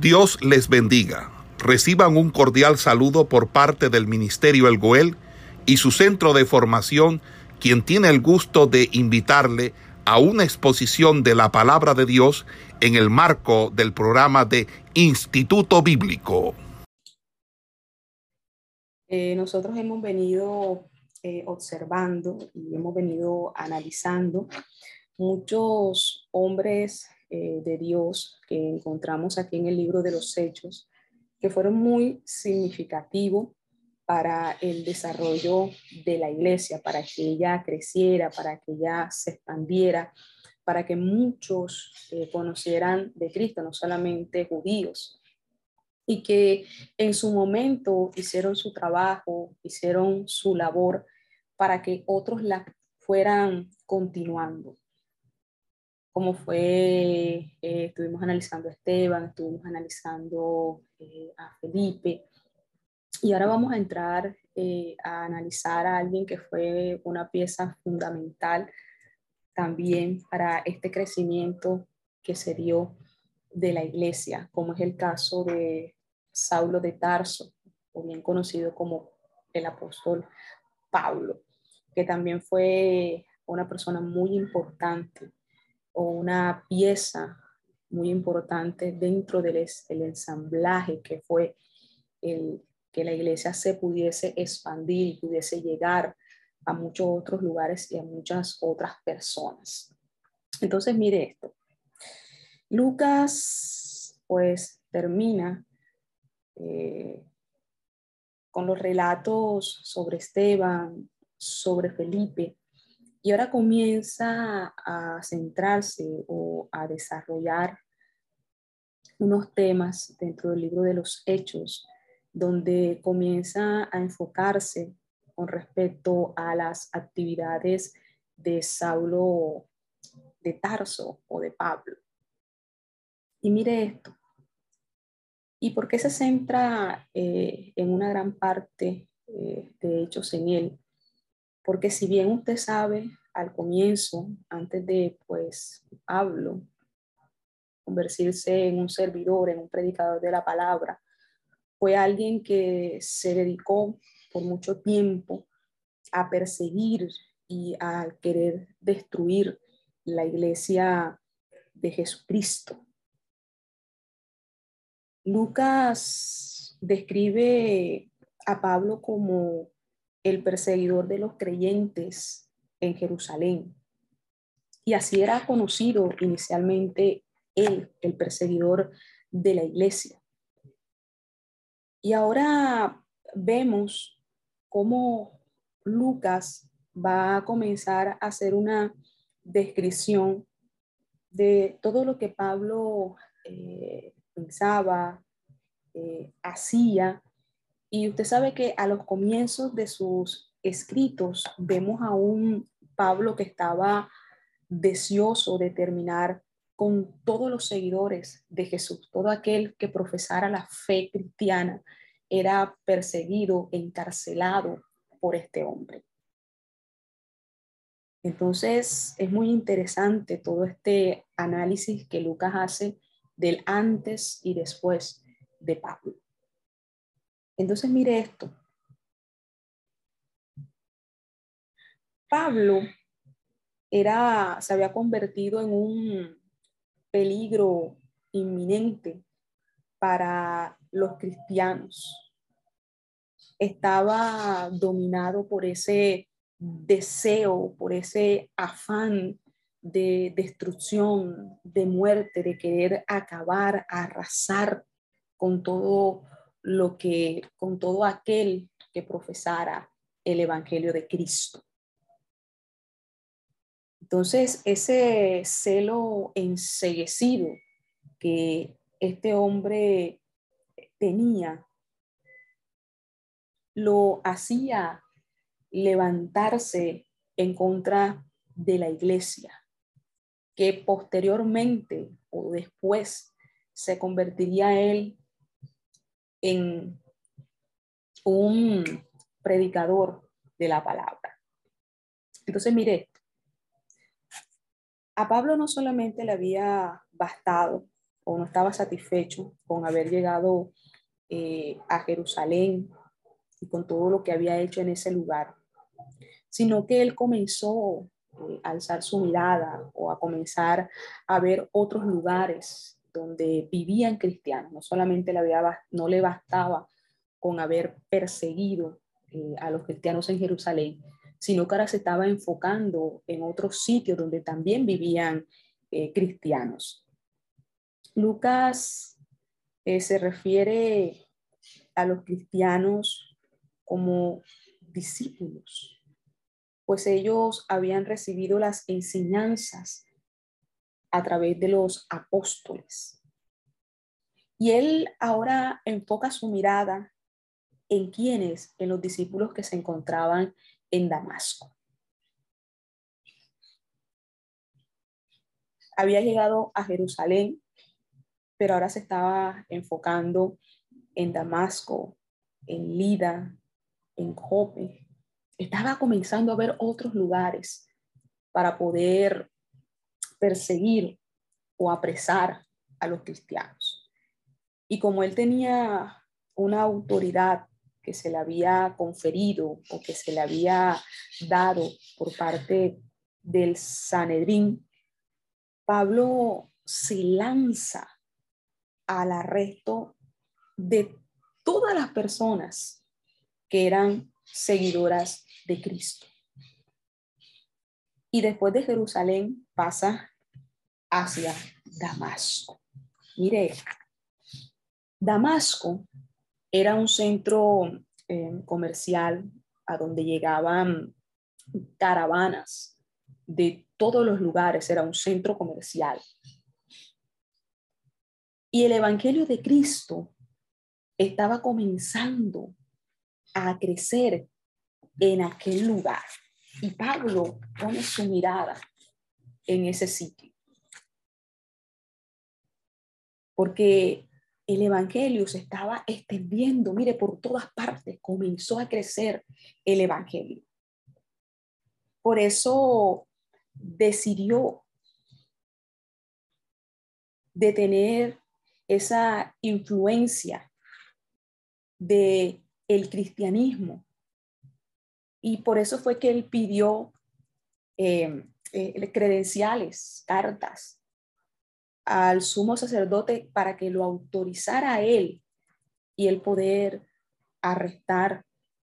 Dios les bendiga. Reciban un cordial saludo por parte del Ministerio El Goel y su centro de formación, quien tiene el gusto de invitarle a una exposición de la palabra de Dios en el marco del programa de Instituto Bíblico. Eh, nosotros hemos venido eh, observando y hemos venido analizando muchos hombres eh, de Dios que encontramos aquí en el libro de los Hechos, que fueron muy significativos para el desarrollo de la iglesia, para que ella creciera, para que ella se expandiera, para que muchos eh, conocieran de Cristo, no solamente judíos, y que en su momento hicieron su trabajo, hicieron su labor para que otros la fueran continuando como fue, eh, estuvimos analizando a Esteban, estuvimos analizando eh, a Felipe, y ahora vamos a entrar eh, a analizar a alguien que fue una pieza fundamental también para este crecimiento que se dio de la iglesia, como es el caso de Saulo de Tarso, o bien conocido como el apóstol Pablo, que también fue una persona muy importante o una pieza muy importante dentro del el ensamblaje que fue el que la iglesia se pudiese expandir y pudiese llegar a muchos otros lugares y a muchas otras personas. Entonces, mire esto. Lucas, pues, termina eh, con los relatos sobre Esteban, sobre Felipe, y ahora comienza a centrarse o a desarrollar unos temas dentro del libro de los hechos, donde comienza a enfocarse con respecto a las actividades de Saulo de Tarso o de Pablo. Y mire esto. ¿Y por qué se centra eh, en una gran parte eh, de hechos en él? Porque si bien usted sabe al comienzo, antes de pues Pablo convertirse en un servidor, en un predicador de la palabra, fue alguien que se dedicó por mucho tiempo a perseguir y a querer destruir la iglesia de Jesucristo. Lucas describe a Pablo como el perseguidor de los creyentes en Jerusalén. Y así era conocido inicialmente él, el perseguidor de la iglesia. Y ahora vemos cómo Lucas va a comenzar a hacer una descripción de todo lo que Pablo eh, pensaba, eh, hacía y usted sabe que a los comienzos de sus escritos vemos a un Pablo que estaba deseoso de terminar con todos los seguidores de Jesús. Todo aquel que profesara la fe cristiana era perseguido, encarcelado por este hombre. Entonces es muy interesante todo este análisis que Lucas hace del antes y después de Pablo. Entonces mire esto. Pablo era, se había convertido en un peligro inminente para los cristianos. Estaba dominado por ese deseo, por ese afán de destrucción, de muerte, de querer acabar, arrasar con todo lo que con todo aquel que profesara el Evangelio de Cristo. Entonces, ese celo enseguecido que este hombre tenía, lo hacía levantarse en contra de la iglesia, que posteriormente o después se convertiría él en un predicador de la palabra. Entonces, mire, a Pablo no solamente le había bastado o no estaba satisfecho con haber llegado eh, a Jerusalén y con todo lo que había hecho en ese lugar, sino que él comenzó eh, a alzar su mirada o a comenzar a ver otros lugares donde vivían cristianos. No solamente había, no le bastaba con haber perseguido eh, a los cristianos en Jerusalén, sino que ahora se estaba enfocando en otros sitios donde también vivían cristianos. Lucas eh, se refiere a los cristianos como discípulos, pues ellos habían recibido las enseñanzas a través de los apóstoles. Y él ahora enfoca su mirada en quienes, en los discípulos que se encontraban en Damasco. Había llegado a Jerusalén pero ahora se estaba enfocando en Damasco, en Lida, en Jope. Estaba comenzando a ver otros lugares para poder perseguir o apresar a los cristianos. Y como él tenía una autoridad que se le había conferido o que se le había dado por parte del Sanedrín, Pablo se lanza al arresto de todas las personas que eran seguidoras de Cristo. Y después de Jerusalén pasa hacia Damasco. Mire, Damasco era un centro eh, comercial a donde llegaban caravanas de todos los lugares, era un centro comercial. Y el Evangelio de Cristo estaba comenzando a crecer en aquel lugar. Y Pablo pone su mirada en ese sitio. Porque el Evangelio se estaba extendiendo, mire, por todas partes, comenzó a crecer el Evangelio. Por eso decidió detener esa influencia de el cristianismo. Y por eso fue que él pidió em, eh, credenciales, cartas al sumo sacerdote para que lo autorizara él y el poder arrestar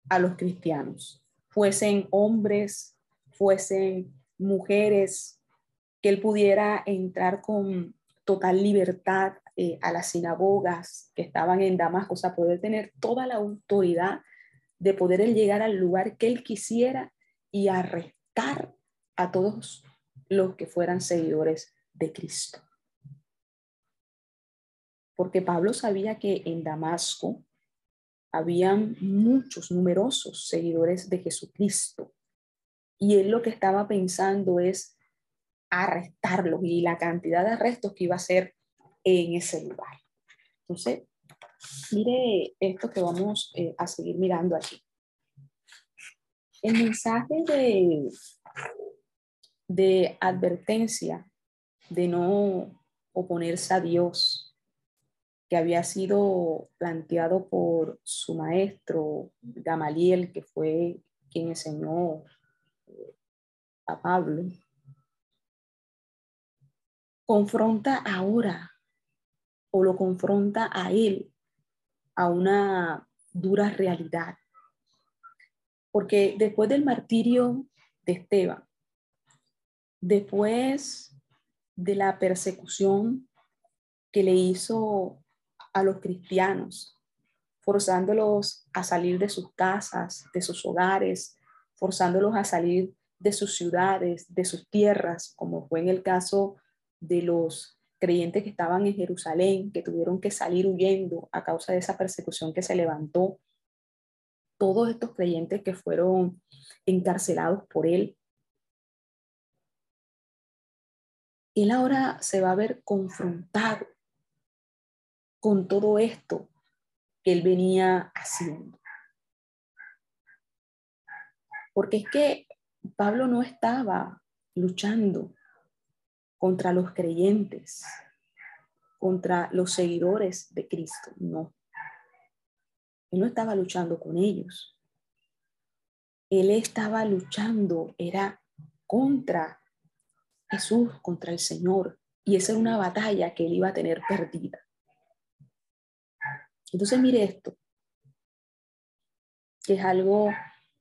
a los cristianos, fuesen hombres, fuesen mujeres, que él pudiera entrar con total libertad eh, a las sinagogas que estaban en Damasco, o sea, poder tener toda la autoridad de poder llegar al lugar que él quisiera y arrestar a todos los que fueran seguidores de Cristo. Porque Pablo sabía que en Damasco habían muchos, numerosos seguidores de Jesucristo. Y él lo que estaba pensando es arrestarlos y la cantidad de arrestos que iba a hacer en ese lugar. Entonces, mire esto que vamos eh, a seguir mirando aquí. El mensaje de, de advertencia de no oponerse a Dios, que había sido planteado por su maestro Gamaliel, que fue quien enseñó a Pablo, confronta ahora o lo confronta a él a una dura realidad. Porque después del martirio de Esteban, después de la persecución que le hizo a los cristianos, forzándolos a salir de sus casas, de sus hogares, forzándolos a salir de sus ciudades, de sus tierras, como fue en el caso de los creyentes que estaban en Jerusalén, que tuvieron que salir huyendo a causa de esa persecución que se levantó, todos estos creyentes que fueron encarcelados por él. Él ahora se va a ver confrontado con todo esto que él venía haciendo. Porque es que Pablo no estaba luchando contra los creyentes, contra los seguidores de Cristo, no. Él no estaba luchando con ellos. Él estaba luchando, era contra Jesús, contra el Señor. Y esa era una batalla que él iba a tener perdida. Entonces mire esto, que es algo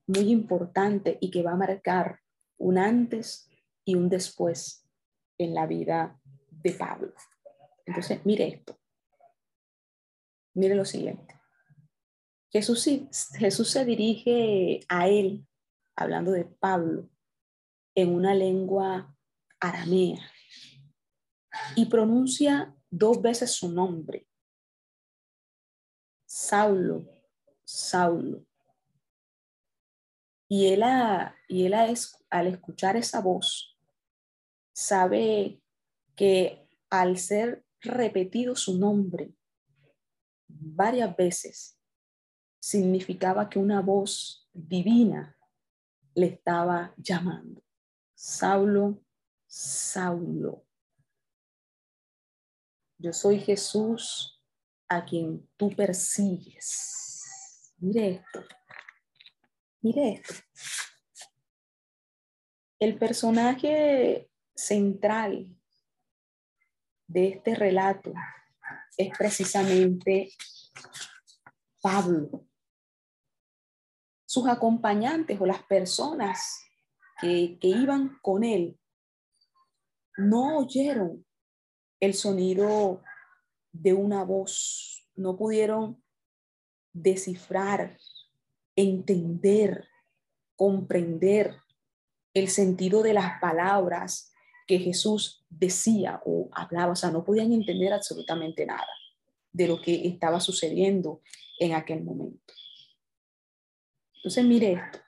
muy importante y que va a marcar un antes y un después en la vida de Pablo. Entonces, mire esto. Mire lo siguiente. Jesús, Jesús se dirige a él, hablando de Pablo, en una lengua aramea y pronuncia dos veces su nombre. Saulo, Saulo. Y él, y él al escuchar esa voz, sabe que al ser repetido su nombre varias veces, significaba que una voz divina le estaba llamando. Saulo, Saulo. Yo soy Jesús a quien tú persigues. Mire esto. Mire esto. El personaje central de este relato es precisamente Pablo. Sus acompañantes o las personas que, que iban con él no oyeron el sonido de una voz, no pudieron descifrar, entender, comprender el sentido de las palabras que Jesús decía o hablaba, o sea, no podían entender absolutamente nada de lo que estaba sucediendo en aquel momento. Entonces, mire esto.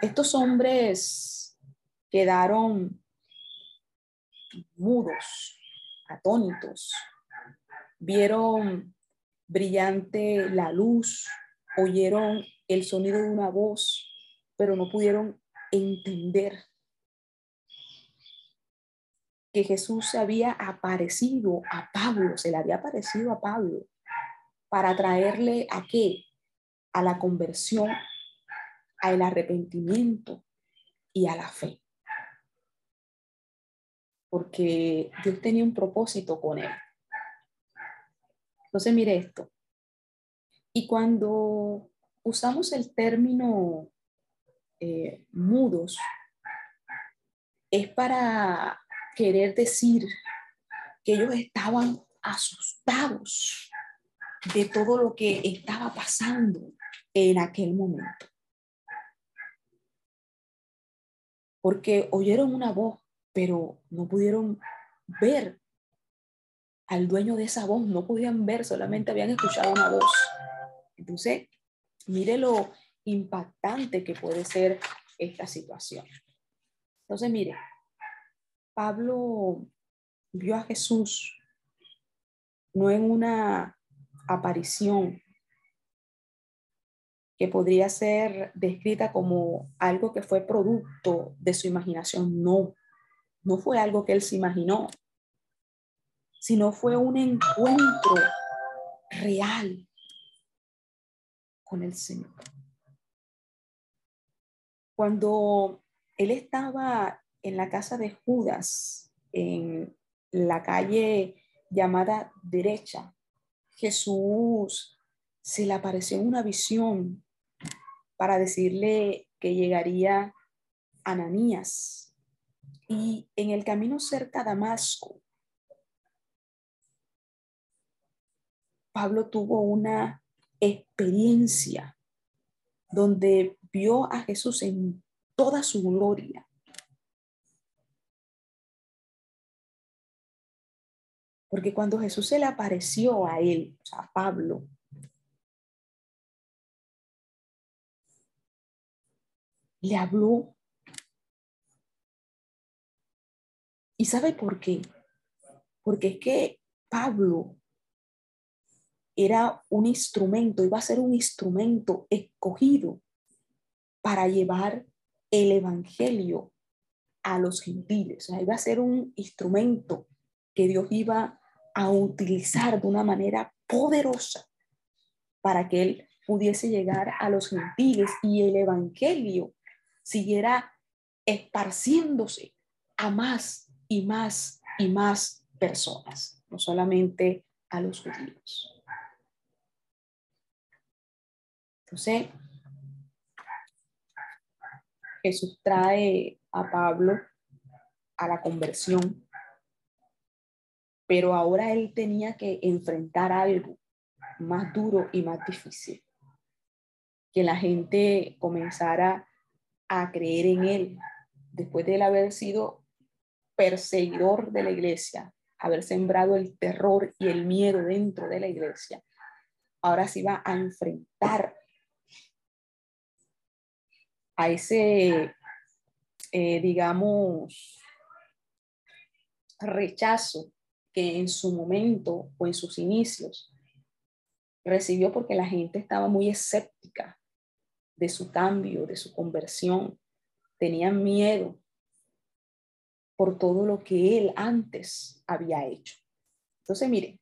Estos hombres quedaron mudos, atónitos, vieron brillante la luz, oyeron el sonido de una voz pero no pudieron entender que Jesús se había aparecido a Pablo, se le había aparecido a Pablo para traerle a qué? A la conversión, al arrepentimiento y a la fe. Porque Dios tenía un propósito con él. Entonces, mire esto. Y cuando usamos el término eh, mudos es para querer decir que ellos estaban asustados de todo lo que estaba pasando en aquel momento. Porque oyeron una voz, pero no pudieron ver al dueño de esa voz, no podían ver, solamente habían escuchado una voz. Entonces, mírelo impactante que puede ser esta situación. Entonces, mire, Pablo vio a Jesús no en una aparición que podría ser descrita como algo que fue producto de su imaginación. No, no fue algo que él se imaginó, sino fue un encuentro real con el Señor. Cuando él estaba en la casa de Judas, en la calle llamada derecha, Jesús se le apareció una visión para decirle que llegaría Ananías. Y en el camino cerca a Damasco, Pablo tuvo una experiencia donde vio a Jesús en toda su gloria. Porque cuando Jesús se le apareció a él, a Pablo, le habló. ¿Y sabe por qué? Porque es que Pablo era un instrumento, iba a ser un instrumento escogido para llevar el Evangelio a los gentiles. O sea, iba a ser un instrumento que Dios iba a utilizar de una manera poderosa para que él pudiese llegar a los gentiles y el evangelio siguiera esparciéndose a más y más y más personas, no solamente a los judíos. Entonces, Jesús trae a Pablo a la conversión, pero ahora él tenía que enfrentar algo más duro y más difícil, que la gente comenzara a creer en él después de él haber sido perseguidor de la iglesia, haber sembrado el terror y el miedo dentro de la iglesia. Ahora se iba a enfrentar a ese, eh, digamos, rechazo que en su momento o en sus inicios recibió porque la gente estaba muy escéptica de su cambio, de su conversión. Tenían miedo por todo lo que él antes había hecho. Entonces, mire,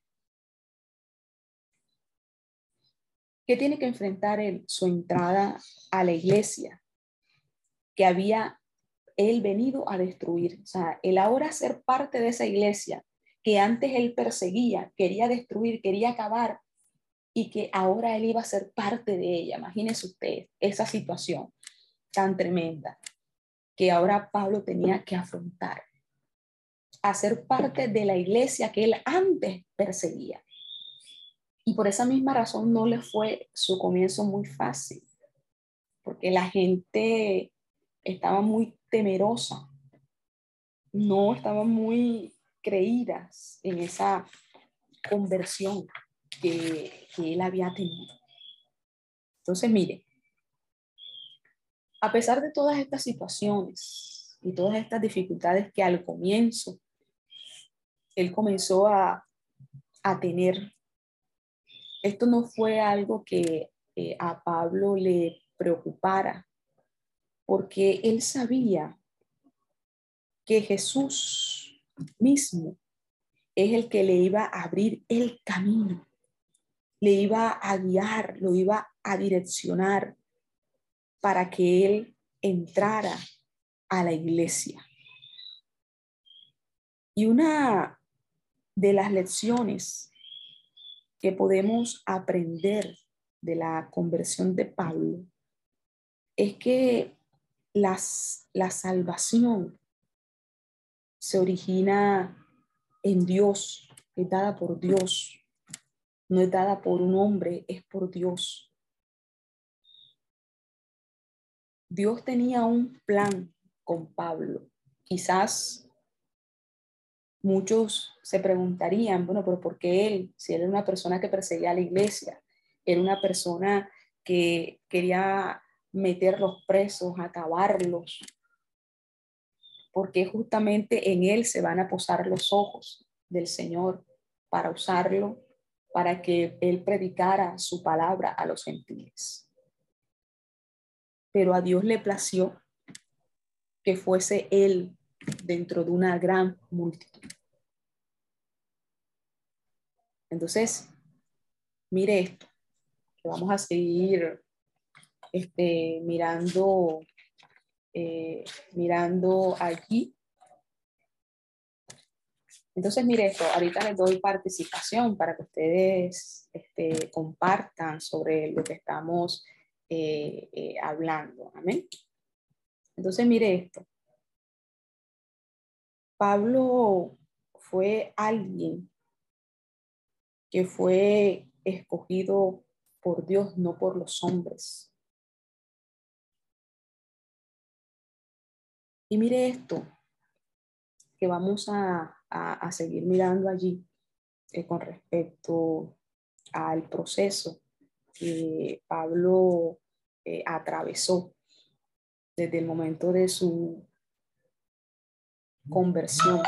¿qué tiene que enfrentar él? Su entrada a la iglesia, que había él venido a destruir. O sea, el ahora ser parte de esa iglesia que antes él perseguía, quería destruir, quería acabar, y que ahora él iba a ser parte de ella. Imagínense usted esa situación tan tremenda que ahora Pablo tenía que afrontar, a ser parte de la iglesia que él antes perseguía. Y por esa misma razón no le fue su comienzo muy fácil, porque la gente estaba muy temerosa, no estaban muy creídas en esa conversión que, que él había tenido. Entonces, mire, a pesar de todas estas situaciones y todas estas dificultades que al comienzo él comenzó a, a tener, esto no fue algo que eh, a Pablo le preocupara porque él sabía que Jesús mismo es el que le iba a abrir el camino, le iba a guiar, lo iba a direccionar para que él entrara a la iglesia. Y una de las lecciones que podemos aprender de la conversión de Pablo es que las, la salvación se origina en Dios, es dada por Dios, no es dada por un hombre, es por Dios. Dios tenía un plan con Pablo. Quizás muchos se preguntarían, bueno, pero ¿por qué él? Si él era una persona que perseguía a la iglesia, era una persona que quería meterlos presos, acabarlos, porque justamente en Él se van a posar los ojos del Señor para usarlo, para que Él predicara su palabra a los gentiles. Pero a Dios le plació que fuese Él dentro de una gran multitud. Entonces, mire esto, que vamos a seguir este, mirando, eh, mirando aquí. Entonces, mire esto, ahorita les doy participación para que ustedes este, compartan sobre lo que estamos eh, eh, hablando. Amén. Entonces, mire esto. Pablo fue alguien que fue escogido por Dios, no por los hombres. Y mire esto, que vamos a, seguir mirando allí eh, con respecto al proceso que Pablo eh, atravesó desde el momento de su conversión.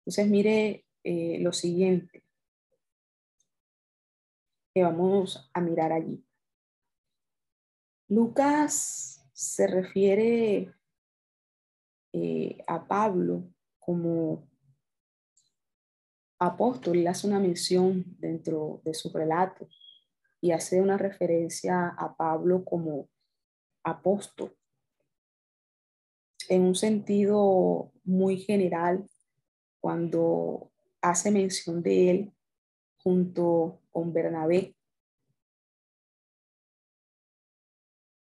Entonces, mire eh, lo siguiente que vamos a mirar allí. Lucas se refiere eh, a Pablo como apóstol, él hace una mención dentro de su relato y hace una referencia a Pablo como apóstol. En un sentido muy general, cuando hace mención de él junto con Bernabé.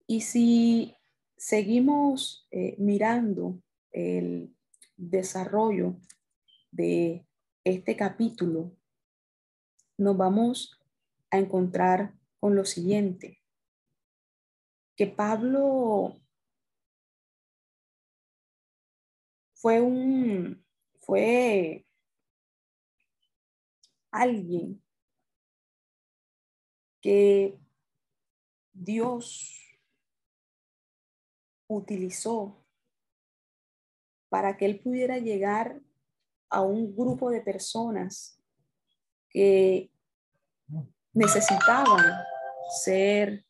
Y si seguimos eh, mirando el desarrollo de este capítulo, nos vamos a encontrar con lo siguiente, que Pablo fue un, fue alguien que Dios utilizó para que él pudiera llegar a un grupo de personas que necesitaban ser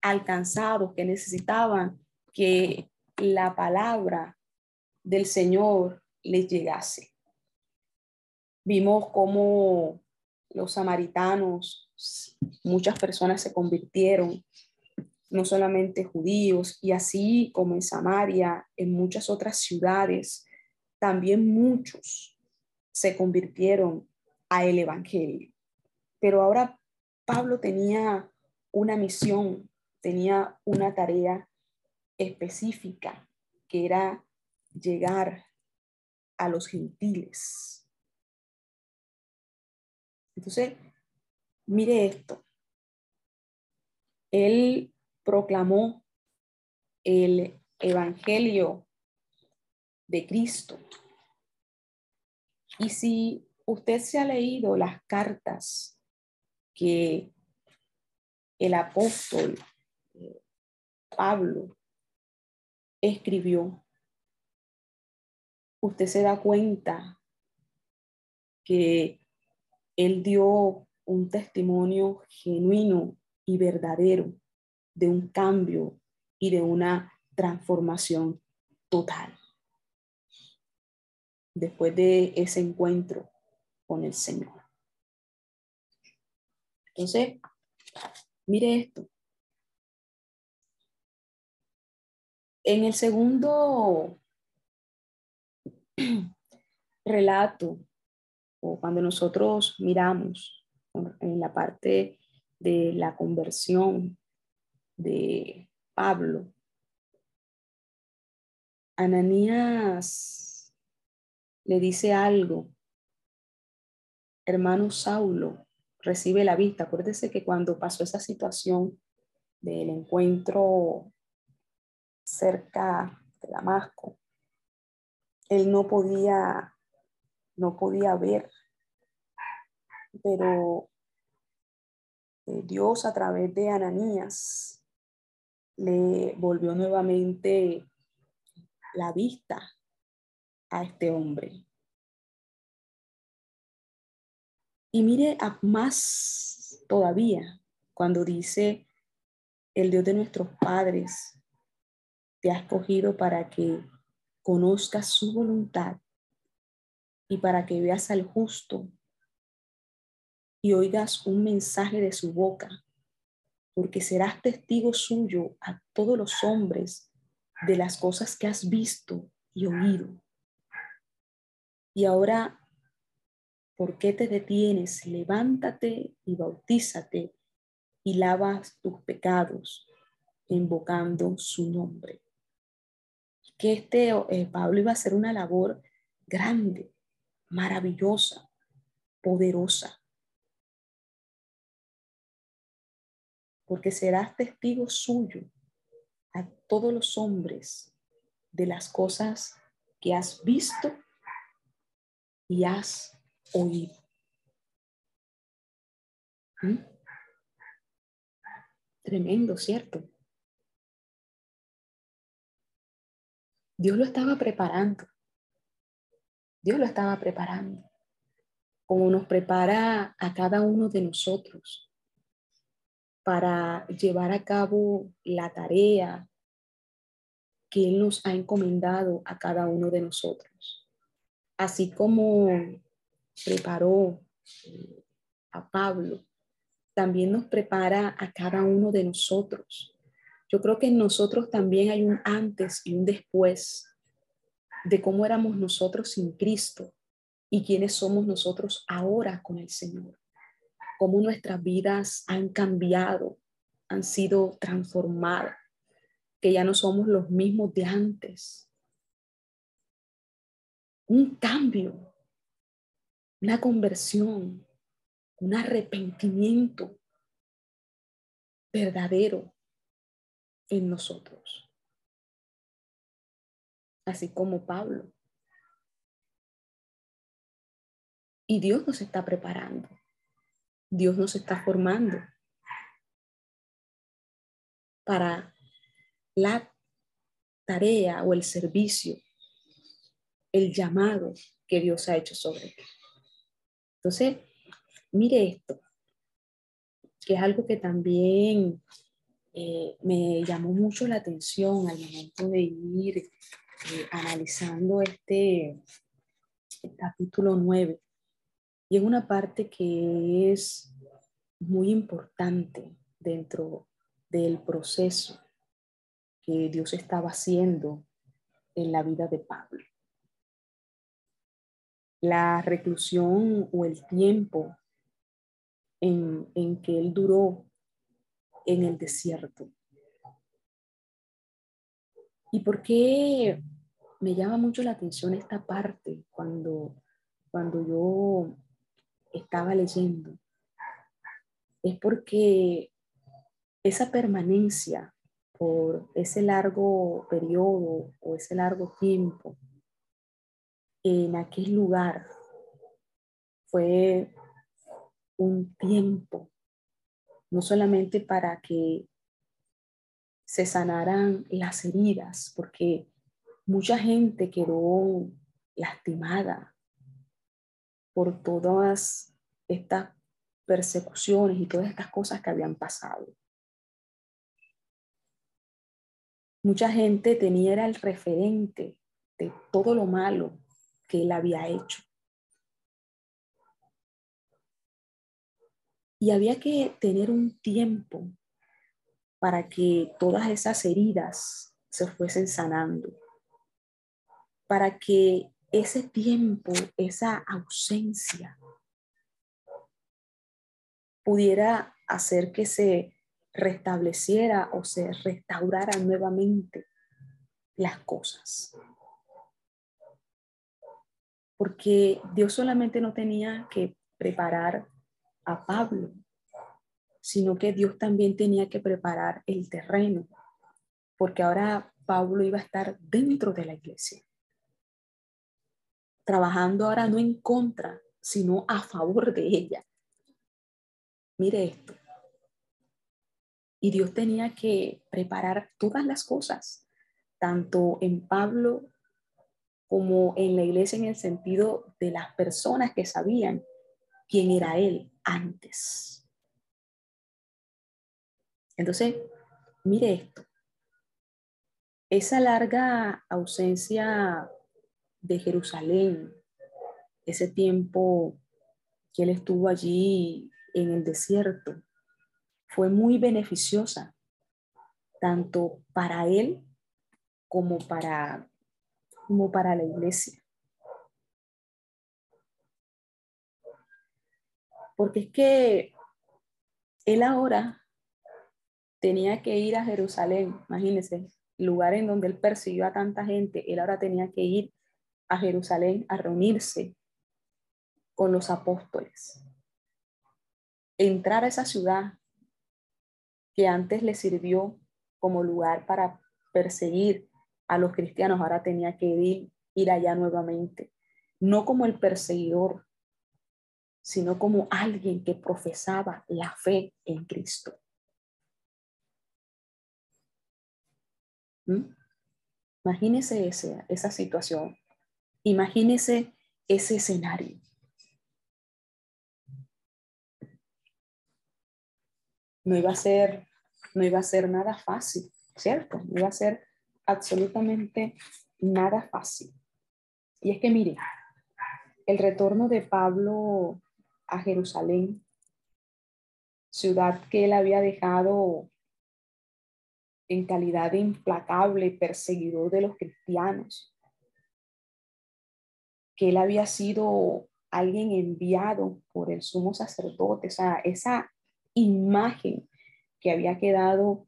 alcanzados, que necesitaban que la palabra del Señor les llegase. Vimos cómo los samaritanos, muchas personas se convirtieron, no solamente judíos, y así como en Samaria, en muchas otras ciudades, también muchos se convirtieron a el Evangelio. Pero ahora Pablo tenía una misión, tenía una tarea específica, que era llegar a los gentiles. Entonces, mire esto. Él proclamó el Evangelio de Cristo. Y si usted se ha leído las cartas que el apóstol eh, Pablo escribió, usted se da cuenta que él dio un testimonio genuino y verdadero de un cambio y de una transformación total. Después de ese encuentro con el Señor. Entonces, mire esto. En el segundo relato, o cuando nosotros miramos en la parte de la conversión de Pablo, Ananías le dice algo, hermano Saulo, recibe la vista. Acuérdese que cuando pasó esa situación del encuentro cerca de Damasco, él no podía, no podía ver, pero eh, Dios a través de Ananías le volvió nuevamente la vista a este hombre. Y mire a más todavía cuando dice, el Dios de nuestros padres te ha escogido para que conozcas su voluntad y para que veas al justo y oigas un mensaje de su boca, porque serás testigo suyo a todos los hombres de las cosas que has visto y oído. Y ahora, ¿por qué te detienes? Levántate y bautízate y lavas tus pecados, invocando su nombre que este eh, Pablo iba a hacer una labor grande, maravillosa, poderosa. Porque serás testigo suyo a todos los hombres de las cosas que has visto y has oído. ¿Mm? Tremendo, ¿cierto? Dios lo estaba preparando. Dios lo estaba preparando. Como nos prepara a cada uno de nosotros para llevar a cabo la tarea que Él nos ha encomendado a cada uno de nosotros. Así como preparó eh, a Pablo, también nos prepara a cada uno de nosotros. Yo creo que en nosotros también hay un antes y un después de cómo éramos nosotros sin Cristo y quiénes somos nosotros ahora con el Señor. Cómo nuestras vidas han cambiado, han sido transformadas, que ya no somos los mismos de antes. Un cambio, una conversión, un arrepentimiento verdadero en nosotros. Así como Pablo. Y Dios nos está preparando. Dios nos está formando para la tarea o el servicio, el llamado que Dios ha hecho sobre él. Entonces, mire esto, que es algo que también eh, me llamó mucho la atención al momento de ir eh, analizando este capítulo 9. Y es una parte que es muy importante dentro del proceso que Dios estaba haciendo en la vida de Pablo. La reclusión o el tiempo en, en que él duró en el desierto. ¿Y por qué me llama mucho la atención esta parte cuando, cuando yo estaba leyendo? Es porque esa permanencia por ese largo periodo o ese largo tiempo en aquel lugar fue un tiempo, no solamente para que se sanaran las heridas, porque mucha gente quedó lastimada por todas estas persecuciones y todas estas cosas que habían pasado. Mucha gente tenía el referente de todo lo malo que él había hecho. Y había que tener un tiempo para que todas esas heridas se fuesen sanando, para que ese tiempo, esa ausencia, pudiera hacer que se restableciera o se restaurara nuevamente las cosas. Porque Dios solamente no tenía que preparar a Pablo, sino que Dios también tenía que preparar el terreno, porque ahora Pablo iba a estar dentro de la iglesia, trabajando ahora no en contra, sino a favor de ella. Mire esto, y Dios tenía que preparar todas las cosas, tanto en Pablo como en la iglesia en el sentido de las personas que sabían quién era Él antes. Entonces, mire esto. Esa larga ausencia de Jerusalén, ese tiempo que él estuvo allí en el desierto, fue muy beneficiosa, tanto para él como para, como para la iglesia. Porque es que él ahora tenía que ir a Jerusalén, imagínense, lugar en donde él persiguió a tanta gente, él ahora tenía que ir a Jerusalén a reunirse con los apóstoles. Entrar a esa ciudad que antes le sirvió como lugar para perseguir a los cristianos, ahora tenía que ir, ir allá nuevamente, no como el perseguidor, sino como alguien que profesaba la fe en Cristo. ¿Mm? Imagínese esa, esa situación. Imagínese ese escenario. no iba a ser, no iba a ser nada fácil, ¿cierto? No iba a ser absolutamente nada fácil. Y es que mire, el retorno de Pablo a Jerusalén, ciudad que él había dejado en calidad de implacable perseguidor de los cristianos, que él había sido alguien enviado por el sumo sacerdote, o esa imagen que había quedado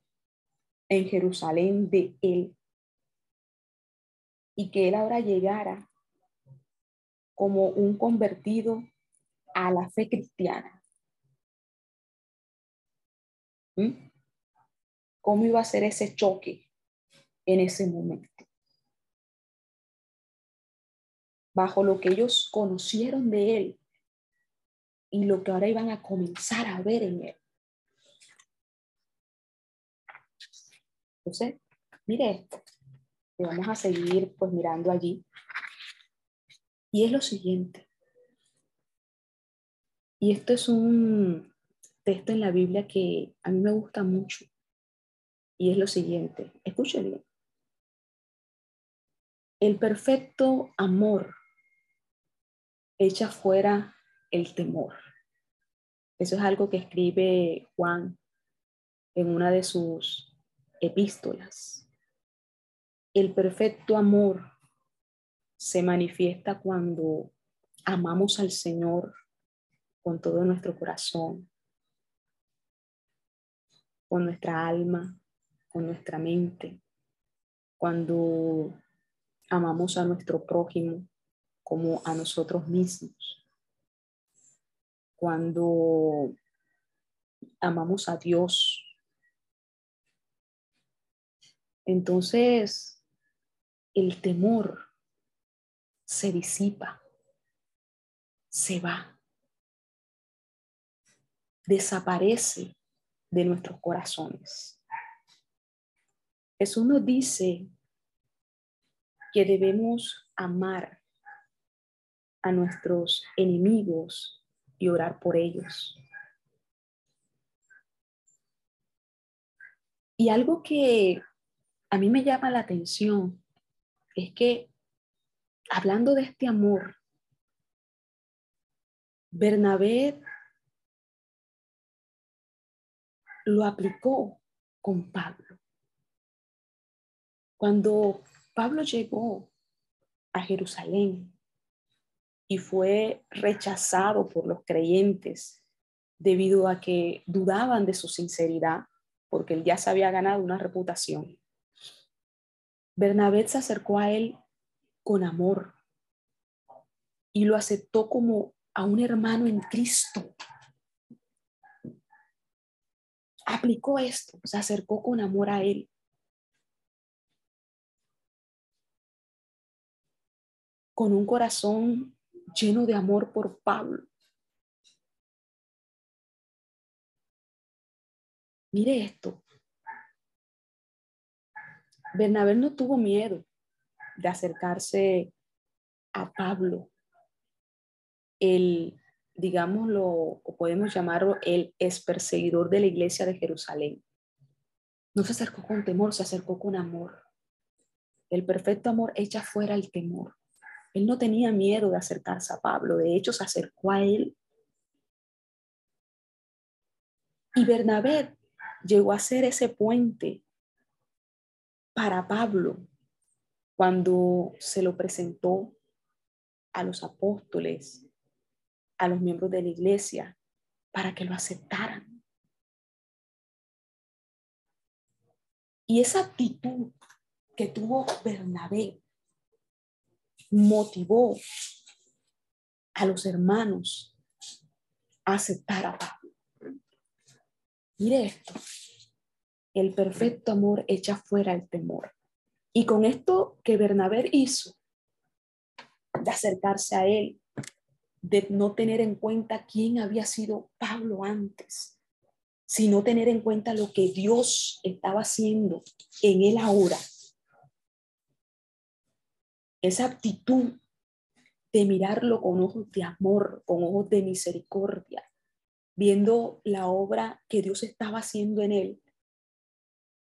en Jerusalén de él y que él ahora llegara como un convertido a la fe cristiana. ¿Mm? ¿Cómo iba a ser ese choque en ese momento? Bajo lo que ellos conocieron de él y lo que ahora iban a comenzar a ver en él. Entonces, mire esto. Y vamos a seguir pues mirando allí. Y es lo siguiente. Y esto es un texto en la Biblia que a mí me gusta mucho. Y es lo siguiente. Escuchen bien. El perfecto amor echa fuera el temor. Eso es algo que escribe Juan en una de sus epístolas. El perfecto amor se manifiesta cuando amamos al Señor con todo nuestro corazón, con nuestra alma, con nuestra mente, cuando amamos a nuestro prójimo como a nosotros mismos, cuando amamos a Dios. Entonces, el temor se disipa, se va, desaparece de nuestros corazones. Jesús nos dice que debemos amar a nuestros enemigos y orar por ellos. Y algo que a mí me llama la atención es que hablando de este amor, Bernabé lo aplicó con Pablo. Cuando Pablo llegó a Jerusalén y fue rechazado por los creyentes debido a que dudaban de su sinceridad, porque él ya se había ganado una reputación. Bernabé se acercó a él con amor y lo aceptó como a un hermano en Cristo. Aplicó esto, se acercó con amor a él. Con un corazón lleno de amor por Pablo. Mire esto. Bernabé no tuvo miedo de acercarse a Pablo, el, digámoslo, o podemos llamarlo el ex perseguidor de la iglesia de Jerusalén. No se acercó con temor, se acercó con amor. El perfecto amor echa fuera el temor. Él no tenía miedo de acercarse a Pablo, de hecho se acercó a él. Y Bernabé llegó a ser ese puente para Pablo cuando se lo presentó a los apóstoles, a los miembros de la iglesia, para que lo aceptaran. Y esa actitud que tuvo Bernabé motivó a los hermanos a aceptar a Pablo. Mire esto, el perfecto amor echa fuera el temor. Y con esto que Bernabé hizo, de acercarse a él, de no tener en cuenta quién había sido Pablo antes, sino tener en cuenta lo que Dios estaba haciendo en él ahora. Esa actitud de mirarlo con ojos de amor, con ojos de misericordia, viendo la obra que Dios estaba haciendo en él,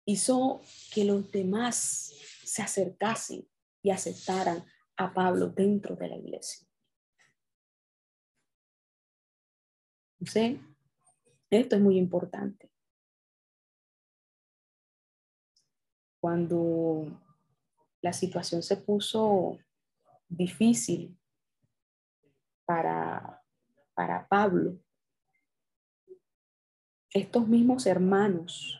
hizo que los demás se acercasen y aceptaran a Pablo dentro de la iglesia. Entonces, esto es muy importante. Cuando la situación se puso difícil para, para Pablo, estos mismos hermanos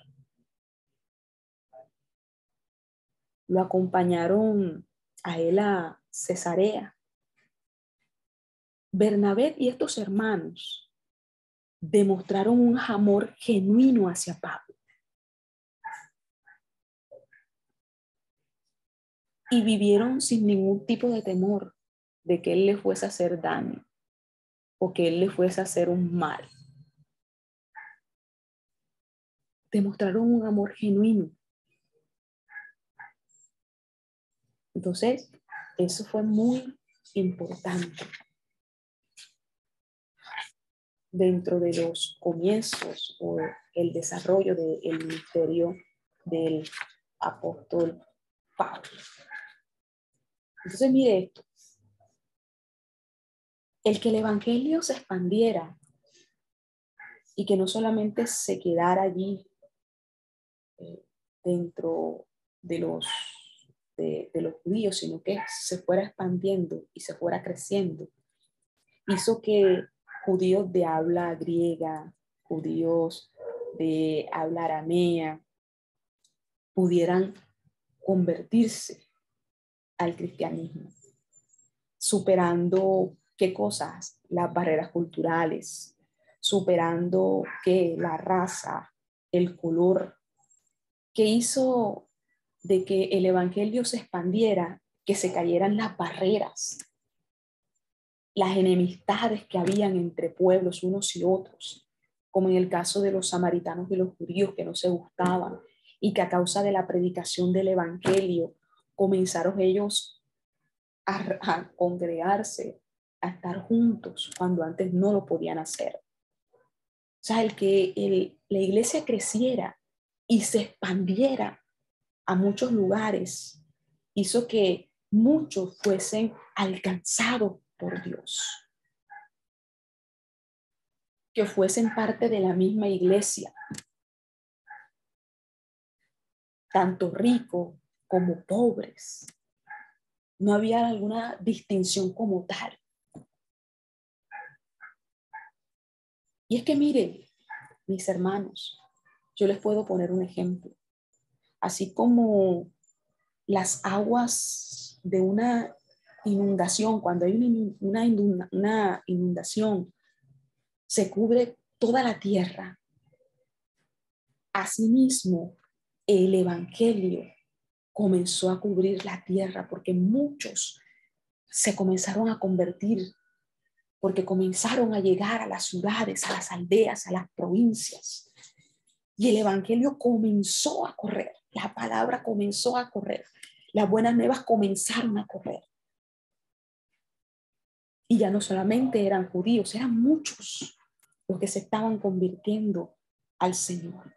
lo acompañaron a él a Cesarea. Bernabé y estos hermanos demostraron un amor genuino hacia Pablo. Y vivieron sin ningún tipo de temor de que él le fuese a hacer daño o que él le fuese a hacer un mal. Demostraron un amor genuino. Entonces, eso fue muy importante dentro de los comienzos o el desarrollo del ministerio del apóstol Pablo. Entonces, mire esto. El que el Evangelio se expandiera y que no solamente se quedara allí eh, dentro de los de, los judíos, sino que se fuera expandiendo y se fuera creciendo. Hizo que judíos de habla griega, judíos de habla aramea, pudieran convertirse al cristianismo, superando qué cosas, las barreras culturales, superando qué la raza, el color, que hizo de que el Evangelio se expandiera, que se cayeran las barreras, las enemistades que habían entre pueblos unos y otros, como en el caso de los samaritanos y los judíos que no se gustaban y que a causa de la predicación del Evangelio comenzaron ellos a, congregarse, a estar juntos cuando antes no lo podían hacer. O sea, el que el, la iglesia creciera y se expandiera a muchos lugares, hizo que muchos fuesen alcanzados por Dios, que fuesen parte de la misma iglesia, tanto ricos como pobres. No había alguna distinción como tal. Y es que miren, mis hermanos, yo les puedo poner un ejemplo así como las aguas de una inundación, cuando hay una, inundación, se cubre toda la tierra. Asimismo, el Evangelio comenzó a cubrir la tierra porque muchos se comenzaron a convertir, porque comenzaron a llegar a las ciudades, a las aldeas, a las provincias. Y el Evangelio comenzó a correr la palabra comenzó a correr. Las buenas nuevas comenzaron a correr. Y ya no solamente eran judíos, eran muchos los que se estaban convirtiendo al Señor.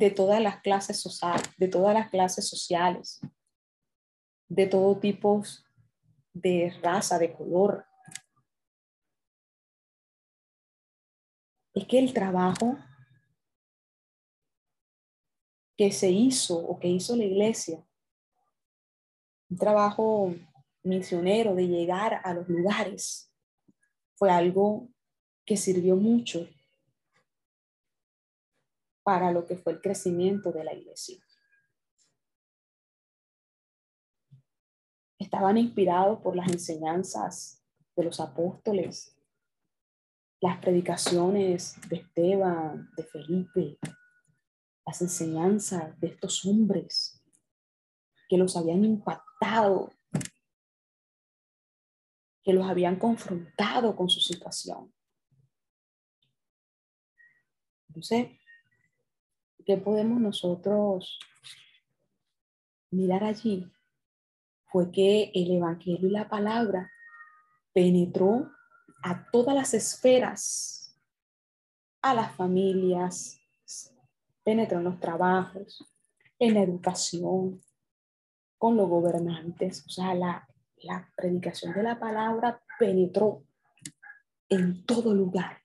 De todas las clases sociales, de todas las clases sociales, de todo tipo de raza, de color, es que el trabajo que se hizo o que hizo la iglesia, un trabajo misionero de llegar a los lugares, fue algo que sirvió mucho para lo que fue el crecimiento de la iglesia. Estaban inspirados por las enseñanzas de los apóstoles, las predicaciones de Esteban, de Felipe, las enseñanzas de estos hombres que los habían impactado, que los habían confrontado con su situación. Entonces, ¿qué podemos nosotros mirar allí? Fue que el Evangelio y la palabra penetró a todas las esferas, a las familias, penetró en los trabajos, en la educación, con los gobernantes. O sea, la, la predicación de la palabra penetró en todo lugar.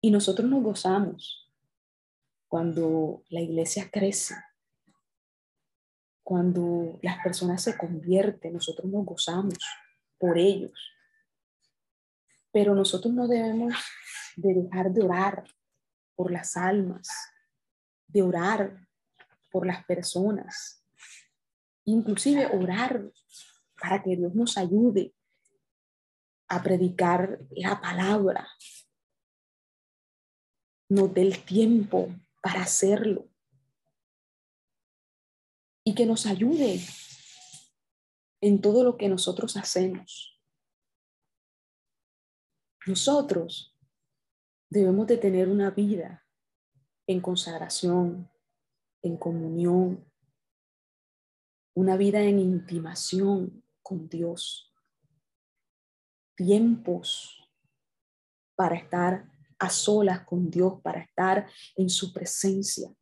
Y nosotros nos gozamos cuando la iglesia crece, cuando las personas se convierten, nosotros nos gozamos por ellos. Pero nosotros no debemos de dejar de orar por las almas, de orar por las personas, inclusive orar para que Dios nos ayude a predicar la palabra. Nos dé el tiempo para hacerlo. Y que nos ayude en todo lo que nosotros hacemos. Nosotros debemos de tener una vida en consagración, en comunión, una vida en intimación con Dios, tiempos para estar a solas con Dios, para estar en su presencia,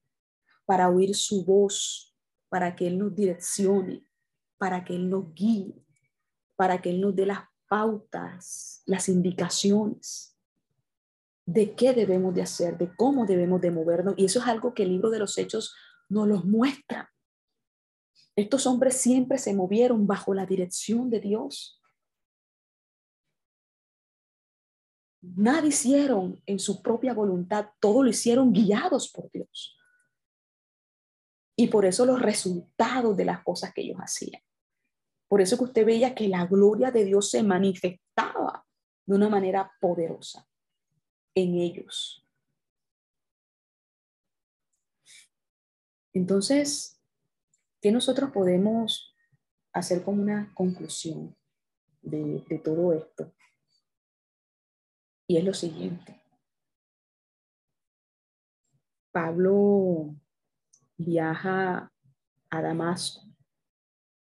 para oír su voz, para que Él nos direccione, para que Él nos guíe, para que Él nos dé las pautas, las indicaciones de qué debemos de hacer, de cómo debemos de movernos. Y eso es algo que el libro de los hechos nos los muestra. Estos hombres siempre se movieron bajo la dirección de Dios. Nada hicieron en su propia voluntad, todo lo hicieron guiados por Dios. Y por eso los resultados de las cosas que ellos hacían. Por eso que usted veía que la gloria de Dios se manifestaba de una manera poderosa en ellos. Entonces, ¿qué nosotros podemos hacer como una conclusión de, de todo esto? Y es lo siguiente. Pablo viaja a Damasco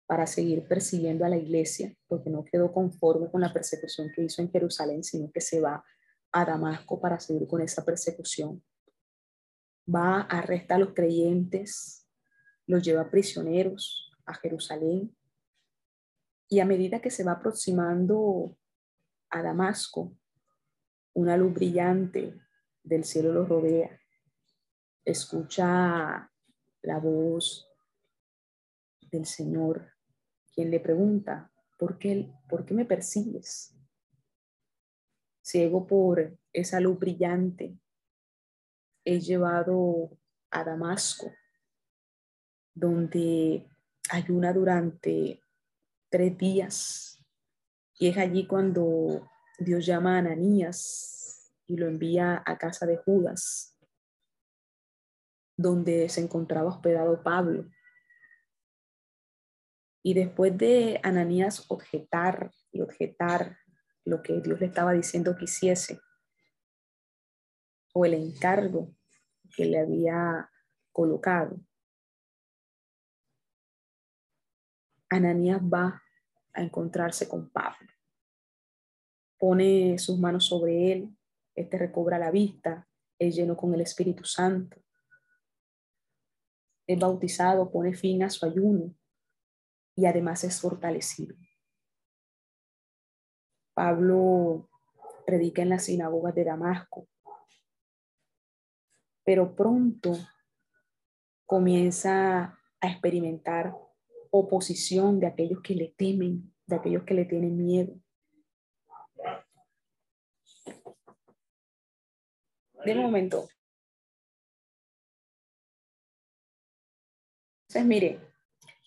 para seguir persiguiendo a la iglesia, porque no quedó conforme con la persecución que hizo en Jerusalén, sino que se va a Damasco para seguir con esa persecución. Va a arrestar a los creyentes, los lleva prisioneros a Jerusalén. Y a medida que se va aproximando a Damasco, una luz brillante del cielo los rodea. Escucha la voz del Señor, quien le pregunta, ¿por qué, ¿por qué me persigues? ciego por esa luz brillante, es llevado a Damasco, donde ayuna durante tres días. Y es allí cuando Dios llama a Ananías y lo envía a casa de Judas, donde se encontraba hospedado Pablo. Y después de Ananías objetar y objetar lo que Dios le estaba diciendo que hiciese o el encargo que le había colocado. Ananías va a encontrarse con Pablo. Pone sus manos sobre él, este recobra la vista, es lleno con el Espíritu Santo. Es bautizado, pone fin a su ayuno y además es fortalecido. Pablo predica en las sinagogas de Damasco, pero pronto comienza a experimentar oposición de aquellos que le temen, de aquellos que le tienen miedo. De momento. Entonces, mire,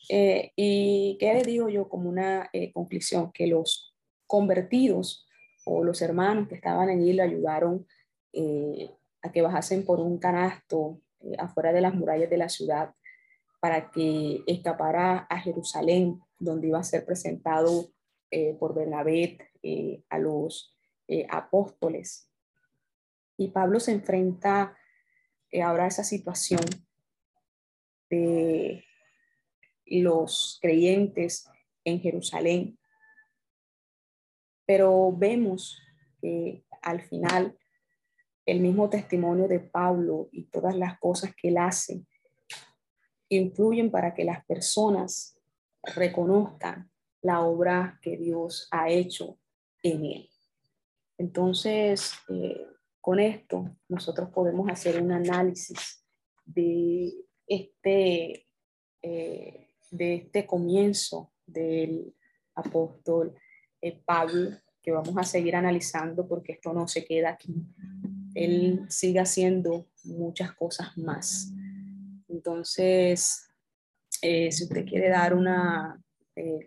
eh, ¿y qué le digo yo como una eh, conclusión? Que los convertidos o los hermanos que estaban allí le ayudaron eh, a que bajasen por un canasto afuera de las murallas de la ciudad para que escapara a Jerusalén, donde iba a ser presentado por Bernabé a los apóstoles. Y Pablo se enfrenta ahora a esa situación de los creyentes en Jerusalén pero vemos que al final el mismo testimonio de Pablo y todas las cosas que él hace influyen para que las personas reconozcan la obra que Dios ha hecho en él. Entonces, eh, con esto nosotros podemos hacer un análisis de este, eh, de este comienzo del apóstol eh, Pablo, que vamos a seguir analizando porque esto no se queda aquí. Él sigue haciendo muchas cosas más. Entonces, si usted quiere dar una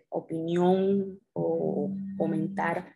opinión o comentar